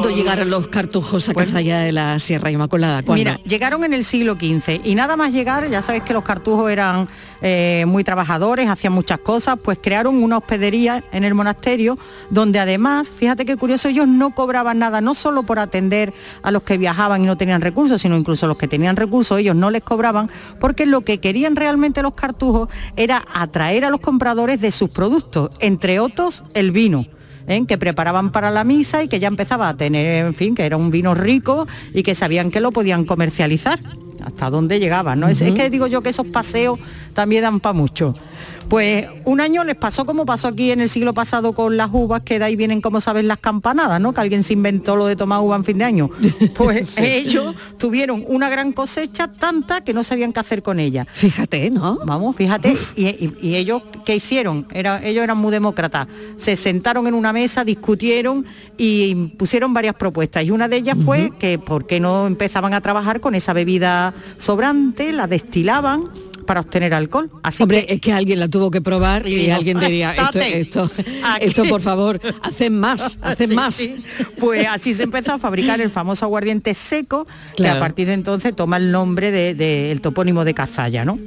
¿Cuándo llegaron los cartujos a Cazalla de la Sierra Inmaculada? ¿Cuándo? Mira, llegaron en el siglo XV y nada más llegar, ya sabéis que los cartujos eran eh, muy trabajadores, hacían muchas cosas, pues crearon una hospedería en el monasterio donde además, fíjate qué curioso, ellos no cobraban nada, no solo por atender a los que viajaban y no tenían recursos, sino incluso los que tenían recursos, ellos no les cobraban, porque lo que querían realmente los cartujos era atraer a los compradores de sus productos, entre otros el vino. ¿Eh? que preparaban para la misa y que ya empezaba a tener, en fin, que era un vino rico y que sabían que lo podían comercializar. Hasta dónde llegaban, ¿no? Es- Es, que digo yo que esos paseos también dan para mucho. Pues un año les pasó como pasó aquí en el siglo pasado con las uvas, que de ahí vienen, como sabes, las campanadas, ¿no? Que alguien se inventó lo de tomar uva en fin de año. Pues Sí. ellos tuvieron una gran cosecha tanta que no sabían qué hacer con ella. Fíjate, ¿no? Vamos, fíjate. Y, y- y ellos, ¿qué hicieron? Era, ellos eran muy demócratas. Se sentaron en una mesa, discutieron y pusieron varias propuestas. Y una de ellas fue que por qué no empezaban a trabajar con esa bebida sobrante, la destilaban para obtener alcohol. Así Hombre, que es que alguien la tuvo que probar y, alguien diría, esto, "Estate esto, aquí". esto por favor, hacen más, hacen Sí, más. sí. Pues así se empezó a fabricar el famoso aguardiente seco, que a partir de entonces toma el nombre del de, el topónimo de Cazalla, ¿no?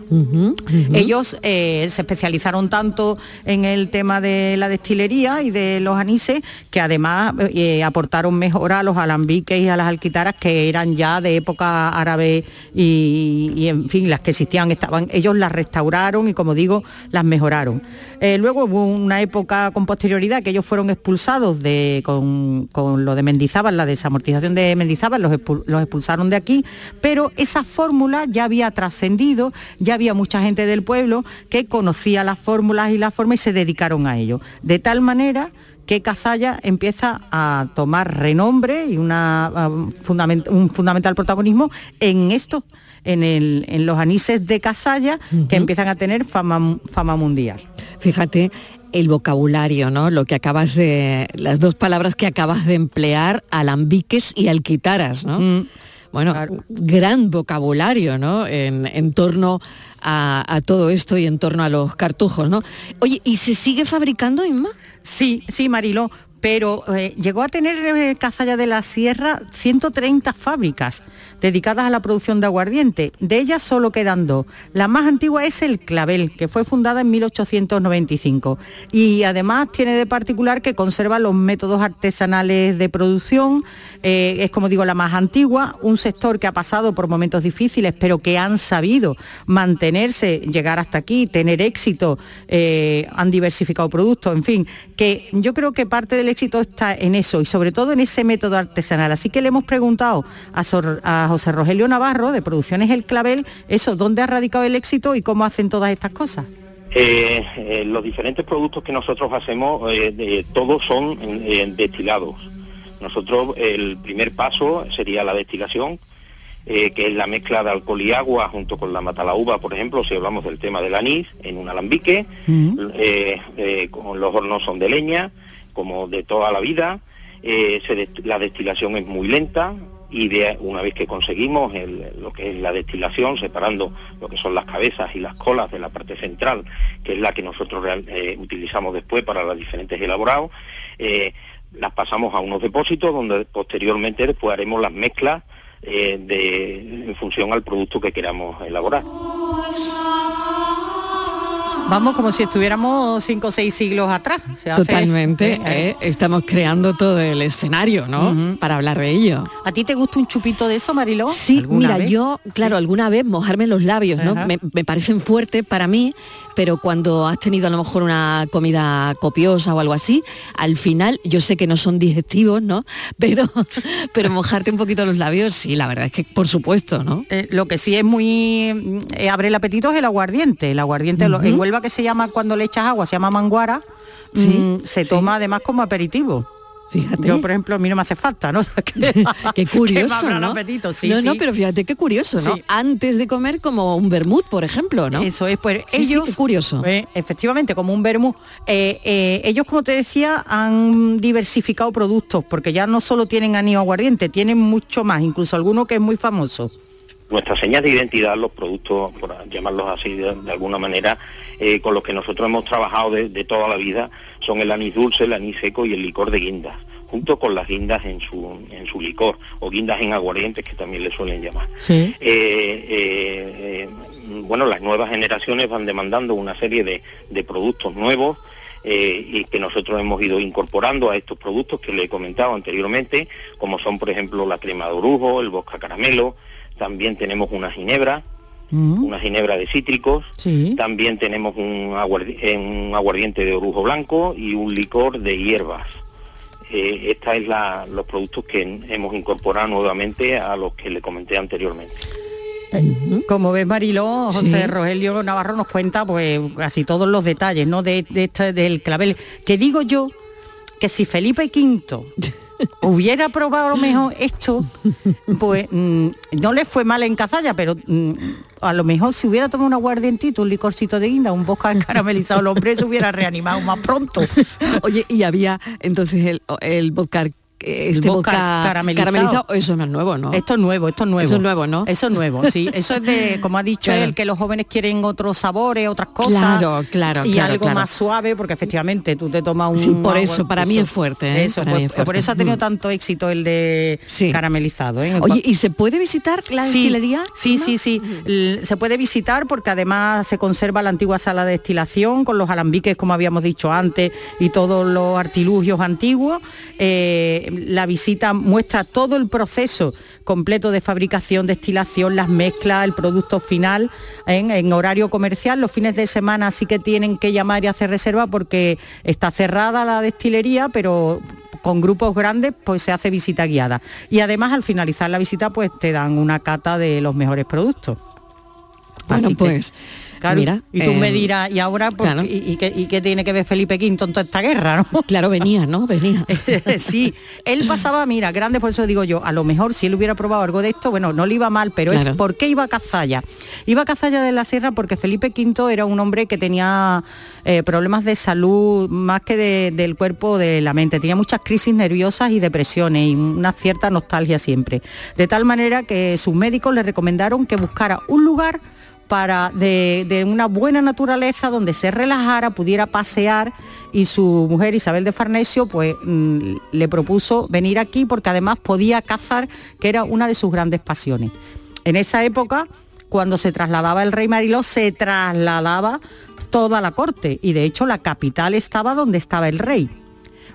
Ellos eh, se especializaron tanto en el tema de la destilería y de los anises que además eh, aportaron mejora a los alambiques y a las alquitaras que eran ya de época árabe y, y, en fin, las que existían estaban, ellos las restauraron y como digo, las mejoraron. Eh, luego hubo una época con posterioridad que ellos fueron expulsados de, con, lo de Mendizábal, la desamortización de Mendizábal, los, expul- los expulsaron de aquí, pero esa fórmula ya había trascendido, ya había mucha gente del pueblo que conocía las fórmulas y las formas y se dedicaron a ello. De tal manera que Cazalla empieza a tomar renombre y una, un fundamental protagonismo en esto, en, el- en los anises de Cazalla, que empiezan a tener fama, fama mundial. Fíjate el vocabulario, ¿no? Lo que acabas de, las dos palabras que acabas de emplear, alambiques y alquitaras, ¿no? Mm. Bueno, gran vocabulario, ¿no? En, en torno a, a todo esto y en torno a los cartujos, ¿no? Oye, ¿y se sigue fabricando, Inma? Sí, sí, Mariló, pero eh, llegó a tener eh, Cazalla de la Sierra 130 fábricas dedicadas a la producción de aguardiente. De ellas solo quedan dos. La más antigua es el Clavel, que fue fundada en 1895. Y además tiene de particular que conserva los métodos artesanales de producción. eh, es como digo la más antigua, un sector que ha pasado por momentos difíciles, pero que han sabido mantenerse, llegar hasta aquí, tener éxito, eh, han diversificado productos, en fin, que yo creo que parte del éxito está en eso y sobre todo en ese método artesanal. Así que le hemos preguntado a, Sor- a José Rogelio Navarro de Producciones El Clavel, eso, ¿dónde ha radicado el éxito y cómo hacen todas estas cosas? Eh, eh, los diferentes productos que nosotros hacemos, eh, todos son destilados. Nosotros el primer paso sería la destilación, que es la mezcla de alcohol y agua junto con la matalaúva, por ejemplo, si hablamos del tema del anís, en un alambique. Con los hornos son de leña, como de toda la vida. Eh, la destilación es muy lenta, y una vez que conseguimos lo que es la destilación, separando lo que son las cabezas y las colas de la parte central, que es la que nosotros eh, utilizamos después para los diferentes elaborados, eh, las pasamos a unos depósitos donde posteriormente después haremos las mezclas en función al producto que queramos elaborar. Vamos como si estuviéramos cinco o seis siglos atrás. Se Totalmente, Eh, ¿eh? estamos creando todo el escenario, ¿no? Para hablar de ello. ¿A ti te gusta un chupito de eso, Mariló? Sí, ¿Alguna mira, vez? yo, claro, alguna vez mojarme los labios, ¿no? Me, me parecen fuertes para mí, pero cuando has tenido a lo mejor una comida copiosa o algo así, al final, yo sé que no son digestivos, ¿no? Pero, pero mojarte un poquito los labios, sí, la verdad es que por supuesto, ¿no? Eh, lo que sí es muy eh, abre el apetito es el aguardiente. El aguardiente lo- en. Huelva que se llama cuando le echas agua, se llama manguara. Sí, mm, se toma además como aperitivo. Fíjate. Yo, por ejemplo, a mí no me hace falta, ¿no? Qué curioso, ¿no? apetito, sí, no, no, pero fíjate qué curioso, ¿no? Sí. Antes de comer como un vermut, por ejemplo, ¿no? Eso es, pues ellos, qué curioso. eh, efectivamente, como un vermú, eh, eh, ellos, como te decía, han diversificado productos, porque ya no solo tienen anillo aguardiente, tienen mucho más, incluso alguno que es muy famoso. Nuestras señas de identidad, los productos, por llamarlos así de, de alguna manera, eh, con los que nosotros hemos trabajado de, de toda la vida, son el anís dulce, el anís seco y el licor de guindas, junto con las guindas en su, en su licor, o guindas en aguardientes que también le suelen llamar. Sí. Eh, eh, eh, bueno, las nuevas generaciones van demandando una serie de, de productos nuevos eh, y que nosotros hemos ido incorporando a estos productos que le he comentado anteriormente, como son, por ejemplo, la crema de orujo, el bosca caramelo, también tenemos una ginebra, una ginebra de cítricos, Sí. también tenemos un, aguardi- eh, un aguardiente de orujo blanco y un licor de hierbas. Eh, esta es la, los productos que hemos incorporado nuevamente a los que le comenté anteriormente. Como ves, Mariló, José Sí. Rogelio Navarro nos cuenta pues casi todos los detalles, ¿no? De, de este, del clavel. Que digo yo que si Felipe V hubiera probado a lo mejor esto, pues mm, no le fue mal en Cazalla, pero mm, a lo mejor si hubiera tomado un aguardientito, un licorcito de guinda, un bosca caramelizado, el hombre se hubiera reanimado más pronto. Oye, y había entonces el, el vodka, este vodka vodka caramelizado. caramelizado, eso no es nuevo, ¿no? Esto es nuevo, esto es nuevo. Eso es nuevo, ¿no? Eso es nuevo, sí. Eso es de, como ha dicho Claro. él, que los jóvenes quieren otros sabores, otras cosas. Claro, claro, Y claro, algo claro. más suave, porque efectivamente tú te tomas un... Sí, por agua- eso, para mí es fuerte, ¿eh? Eso, pues, mí es fuerte. por eso ha tenido Mm. tanto éxito el de caramelizado. ¿eh? Oye, ¿y se puede visitar la Sí, destilería? Sí, sí, sí. Se puede visitar porque además se conserva la antigua sala de destilación con los alambiques, como habíamos dicho antes, y todos los artilugios antiguos. Eh, la visita muestra todo el proceso completo de fabricación, destilación, las mezclas, el producto final en, en horario comercial. Los fines de semana sí que tienen que llamar y hacer reserva porque está cerrada la destilería, pero con grupos grandes pues se hace visita guiada. Y además al finalizar la visita pues te dan una cata de los mejores productos. Bueno, Así que, pues, claro, mira, y tú me eh, dirás, y ahora, pues, claro. y, qué, y qué tiene que ver Felipe V en toda esta guerra? ¿no? Claro, venía, ¿no? Venía. sí, él pasaba, mira, grande, por eso digo yo, a lo mejor si él hubiera probado algo de esto, bueno, no le iba mal, pero Claro. es ¿por qué iba a Cazalla? Iba a Cazalla de la Sierra porque Felipe V era un hombre que tenía eh, problemas de salud más que de- del cuerpo de la mente, tenía muchas crisis nerviosas y depresiones y una cierta nostalgia siempre. De tal manera que sus médicos le recomendaron que buscara un lugar para de, de una buena naturaleza donde se relajara, pudiera pasear y su mujer Isabel de Farnesio pues mm, le propuso venir aquí porque además podía cazar, que era una de sus grandes pasiones. En esa época, cuando se trasladaba el rey Mariló, se trasladaba toda la corte y de hecho la capital estaba donde estaba el rey.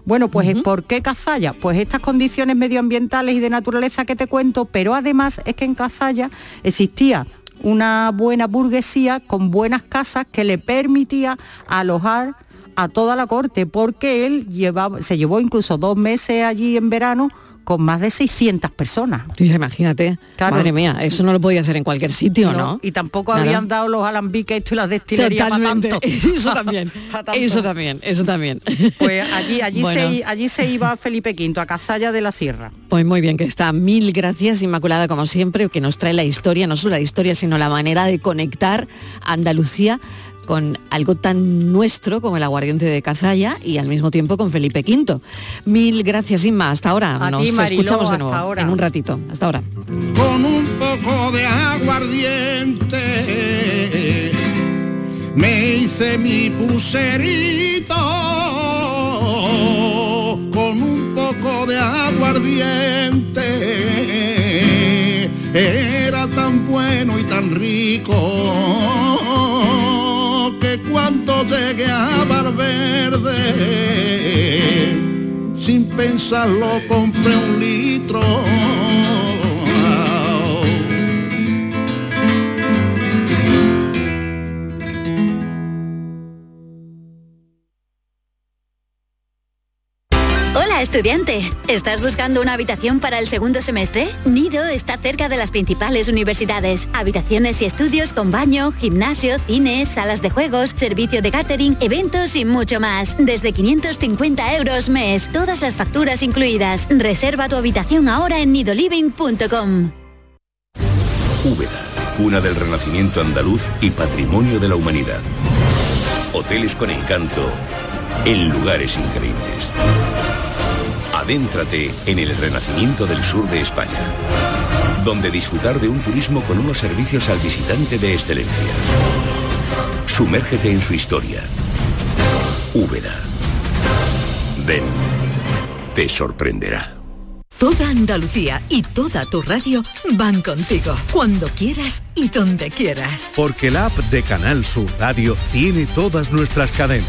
Bueno, pues ¿por qué Cazalla? Pues estas condiciones medioambientales y de naturaleza que te cuento, pero además es que en Cazalla existía una buena burguesía con buenas casas que le permitía alojar a toda la corte, porque él llevaba, se llevó incluso dos meses allí en verano con más de 600 personas. Imagínate, Claro. madre mía, eso no lo podía hacer en cualquier sitio, ¿no? Y tampoco Claro. habían dado los alambiques y las destilerías para Totalmente. tanto. Eso también, tanto. eso también, eso también. Pues allí, allí, Bueno. se, allí se iba Felipe V, a Cazalla de la Sierra. Pues muy bien, que está. Mil gracias, Inmaculada, como siempre, que nos trae la historia, no solo la historia, sino la manera de conectar Andalucía con algo tan nuestro como el aguardiente de Cazalla y al mismo tiempo con Felipe V. Mil gracias, Inma. Hasta ahora. A Nos ti, Mariló, escuchamos de hasta nuevo ahora. en un ratito. Hasta ahora. con un poco de aguardiente. Me hice mi pucerito con un poco de aguardiente. Era tan bueno y tan rico llegué a Valverde, sin pensarlo compré un litro. Hola estudiante, ¿estás buscando una habitación para el segundo semestre? Nido está cerca de las principales universidades. Habitaciones y estudios con baño, gimnasio, cines, salas de juegos, servicio de catering, eventos y mucho más. Desde 550 euros mes, todas las facturas incluidas. Reserva tu habitación ahora en nidoliving.com. Úbeda, cuna del renacimiento andaluz y patrimonio de la humanidad. Hoteles con encanto en lugares increíbles. Adéntrate en el renacimiento del sur de España, donde disfrutar de un turismo con unos servicios al visitante de excelencia. Sumérgete en su historia. Úbeda. Ven, te sorprenderá. Toda Andalucía y toda tu radio van contigo, cuando quieras y donde quieras. Porque la app de Canal Sur Radio tiene todas nuestras cadenas,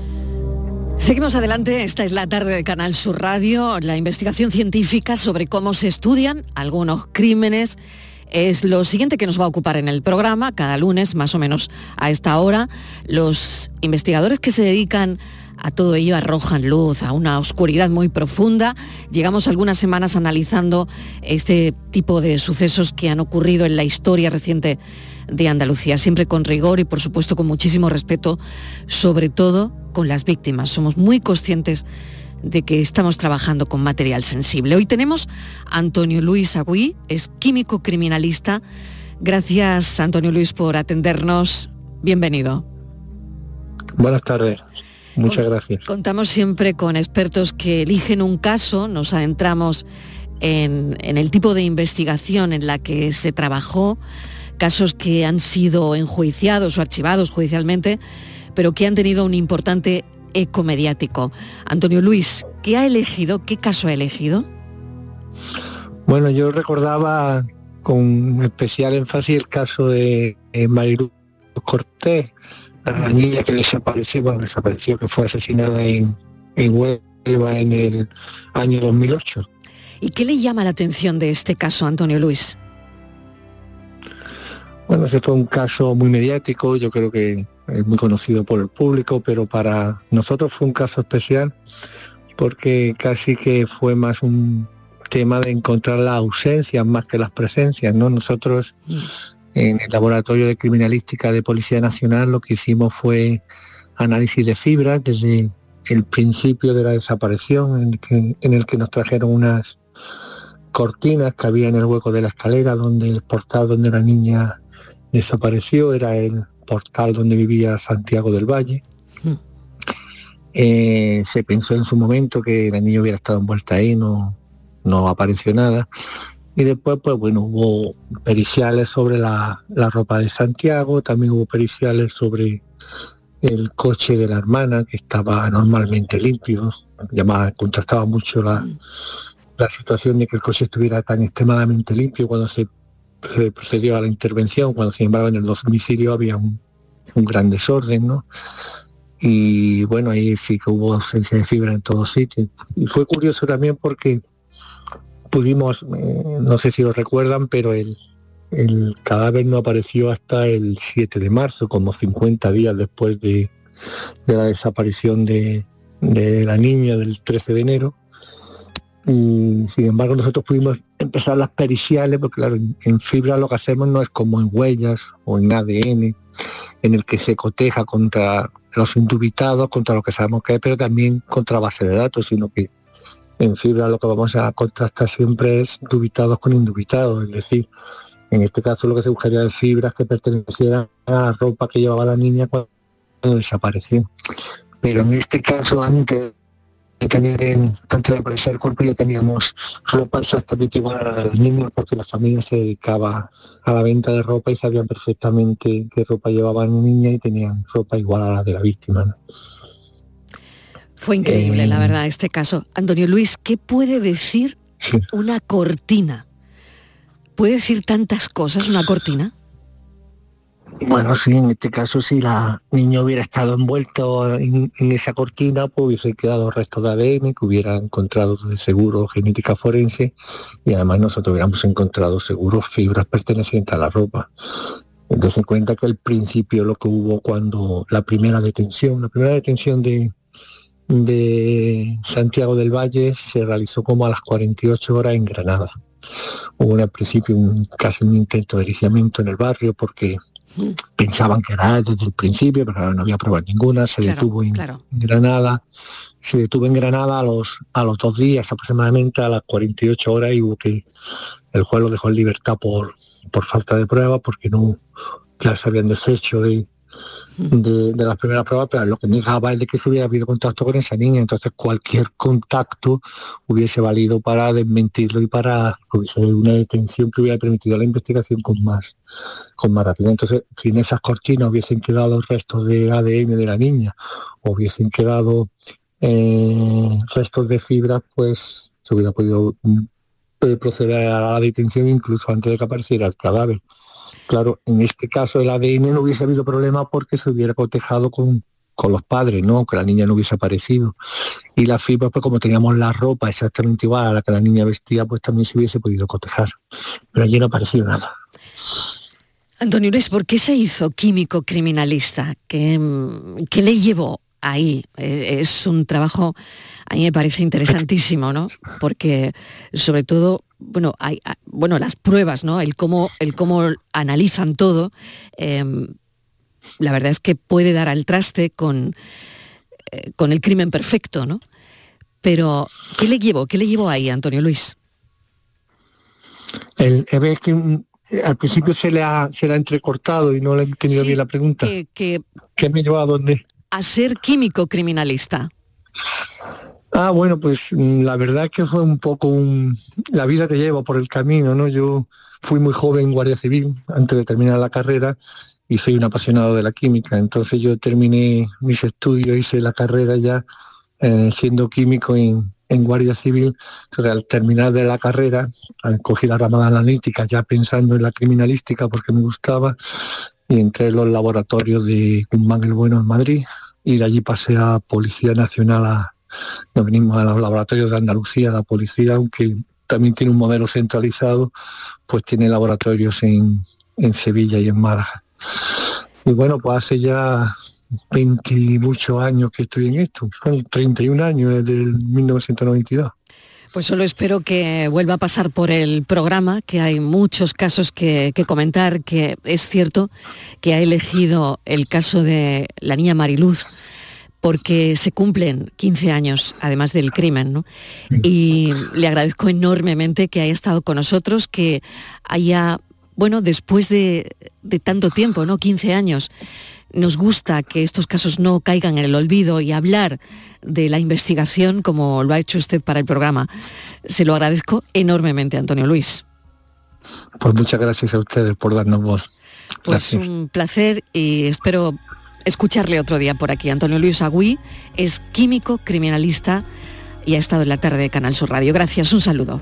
Seguimos adelante, esta es la tarde de Canal Sur Radio, la investigación científica sobre cómo se estudian algunos crímenes. Es lo siguiente que nos va a ocupar en el programa, cada lunes más o menos a esta hora. Los investigadores que se dedican a todo ello arrojan luz a una oscuridad muy profunda. Llegamos algunas semanas analizando este tipo de sucesos que han ocurrido en la historia reciente de Andalucía, siempre con rigor y por supuesto con muchísimo respeto, sobre todo con las víctimas. Somos muy conscientes de que estamos trabajando con material sensible. Hoy tenemos a Antonio Luis Agüí, es químico criminalista. Gracias Antonio Luis por atendernos. Bienvenido. Buenas tardes. Muchas gracias. Contamos siempre con expertos que eligen un caso, nos adentramos en, en, el tipo de investigación en la que se trabajó, casos que han sido enjuiciados o archivados judicialmente, pero que han tenido un importante eco mediático. Antonio Luis, ¿qué ha elegido? ¿Qué caso ha elegido? Bueno, yo recordaba con especial énfasis el caso de Marilu Cortés, la niña que desapareció, bueno, desapareció, que fue asesinada en, en Huelva en el año 2008. ¿Y qué le llama la atención de este caso, Antonio Luis? Bueno, ese fue un caso muy mediático, yo creo que es muy conocido por el público, pero para nosotros fue un caso especial porque casi que fue más un tema de encontrar las ausencias más que las presencias, ¿no? Nosotros en el laboratorio de criminalística de Policía Nacional lo que hicimos fue análisis de fibras desde el principio de la desaparición en el que, en el que nos trajeron unas cortinas que había en el hueco de la escalera donde el portal donde la niña desapareció era el portal donde vivía Santiago del Valle. Mm. Eh, se pensó en su momento que la niña hubiera estado envuelta ahí, no, no apareció nada. Y después, pues bueno, hubo periciales sobre la, la ropa de Santiago, también hubo periciales sobre el coche de la hermana, que estaba normalmente limpio. Llamaba, contrastaba mucho la, la situación de que el coche estuviera tan extremadamente limpio cuando se, se procedió a la intervención, cuando sin embargo en el domicilio había un, gran desorden, ¿no? Y bueno, ahí sí que hubo ausencia de fibra en todos sitios. Y fue curioso también porque pudimos, eh, no sé si lo recuerdan, pero el, el cadáver no apareció hasta el 7 de marzo, como 50 días después de, de la desaparición de, de la niña del 13 de enero. Y sin embargo nosotros pudimos empezar las periciales, porque claro, en, fibra lo que hacemos no es como en huellas o en ADN, en el que se coteja contra los indubitados, contra lo que sabemos que es, pero también contra base de datos, sino que en fibra lo que vamos a contrastar siempre es dubitados con indubitados, es decir, en este caso lo que se buscaría de fibras que pertenecieran a la ropa que llevaba la niña cuando desapareció. Pero en este caso antes de tener en, antes de aparecer el cuerpo ya teníamos ropa exactamente igual a los niños porque la familia se dedicaba a la venta de ropa y sabían perfectamente qué ropa llevaba la niña y tenían ropa igual a la de la víctima. ¿no? Fue increíble, Eh, la verdad, este caso. Antonio Luis, ¿qué puede decir una cortina? ¿Puede decir tantas cosas una cortina? Bueno, sí, en este caso si la niña hubiera estado envuelto en, esa cortina, pues hubiese quedado restos de ADN que hubiera encontrado de seguro genética forense y además nosotros hubiéramos encontrado seguro fibras pertenecientes a la ropa. Entonces en cuenta que al principio lo que hubo cuando la primera detención, la primera detención de, de Santiago del Valle se realizó como a las 48 horas en Granada. Hubo al principio un, casi un intento de ericiamiento en el barrio porque pensaban que era desde el principio, pero no había pruebas ninguna, se Claro, detuvo en, claro. en Granada, se detuvo en Granada a los, a los dos días aproximadamente, a las 48 horas, y hubo que el juez lo dejó en libertad por, por falta de pruebas, porque no ya se habían deshecho de, de, las primeras pruebas, pero lo que negaba es de que se hubiera habido contacto con esa niña, entonces cualquier contacto hubiese valido para desmentirlo y para hubiese una detención que hubiera permitido la investigación con más, con más rapidez. Entonces, si en esas cortinas hubiesen quedado restos de ADN de la niña, o hubiesen quedado eh, restos de fibras, pues se hubiera podido mm, eh, proceder a la detención incluso antes de que apareciera el cadáver. Claro, en este caso el ADN no hubiese habido problema porque se hubiera cotejado con, con los padres, ¿no? Que la niña no hubiese aparecido. Y la fibra, pues como teníamos la ropa exactamente igual a la que la niña vestía, pues también se hubiese podido cotejar. Pero allí no apareció nada. Antonio Luis, ¿por qué se hizo químico criminalista? ¿Qué, qué le llevó ahí? Eh, Es un trabajo, a mí me parece interesantísimo, ¿no? Porque sobre todo, bueno, hay, bueno las pruebas, ¿no? El cómo, el cómo analizan todo, em, la verdad es que puede dar al traste con, eh, con el crimen perfecto, ¿no? Pero, ¿qué le llevó? ¿Qué le llevó ahí, Antonio Luis? El, eh, ves que mm, eh, al principio se le ha, se le ha entrecortado y no le he entendido Sí, bien la pregunta. Que, que ¿Qué me llevó a dónde? A ser químico criminalista. Ah, bueno, pues mm, la verdad que fue un poco un... La vida te lleva por el camino, ¿no? Yo fui muy joven guardia civil antes de terminar la carrera y soy un apasionado de la química. Entonces yo terminé mis estudios, hice la carrera ya eh, siendo químico en, guardia civil. Entonces al terminar de la carrera, cogí la rama analítica ya pensando en la criminalística porque me gustaba y entré en los laboratorios de Guzmán el Bueno en Madrid y de allí pasé a Policía Nacional a, nos venimos a los laboratorios de Andalucía, la policía, aunque también tiene un modelo centralizado, pues tiene laboratorios en, en Sevilla y en Málaga. Y bueno, pues hace ya 20 y muchos años que estoy en esto, son 31 años desde el 1992. Pues solo espero que vuelva a pasar por el programa, que hay muchos casos que, comentar, que es cierto que ha elegido el caso de la niña Mariluz porque se cumplen 15 años, además del crimen, ¿no? Y le agradezco enormemente que haya estado con nosotros, que haya, bueno, después de, de tanto tiempo, ¿no? 15 años, nos gusta que estos casos no caigan en el olvido y hablar de la investigación como lo ha hecho usted para el programa. Se lo agradezco enormemente, Antonio Luis. Pues muchas gracias a ustedes por darnos voz. Pues un placer y espero escucharle otro día por aquí. Antonio Luis Agüí es químico criminalista y ha estado en la tarde de Canal Sur Radio. Gracias, un saludo.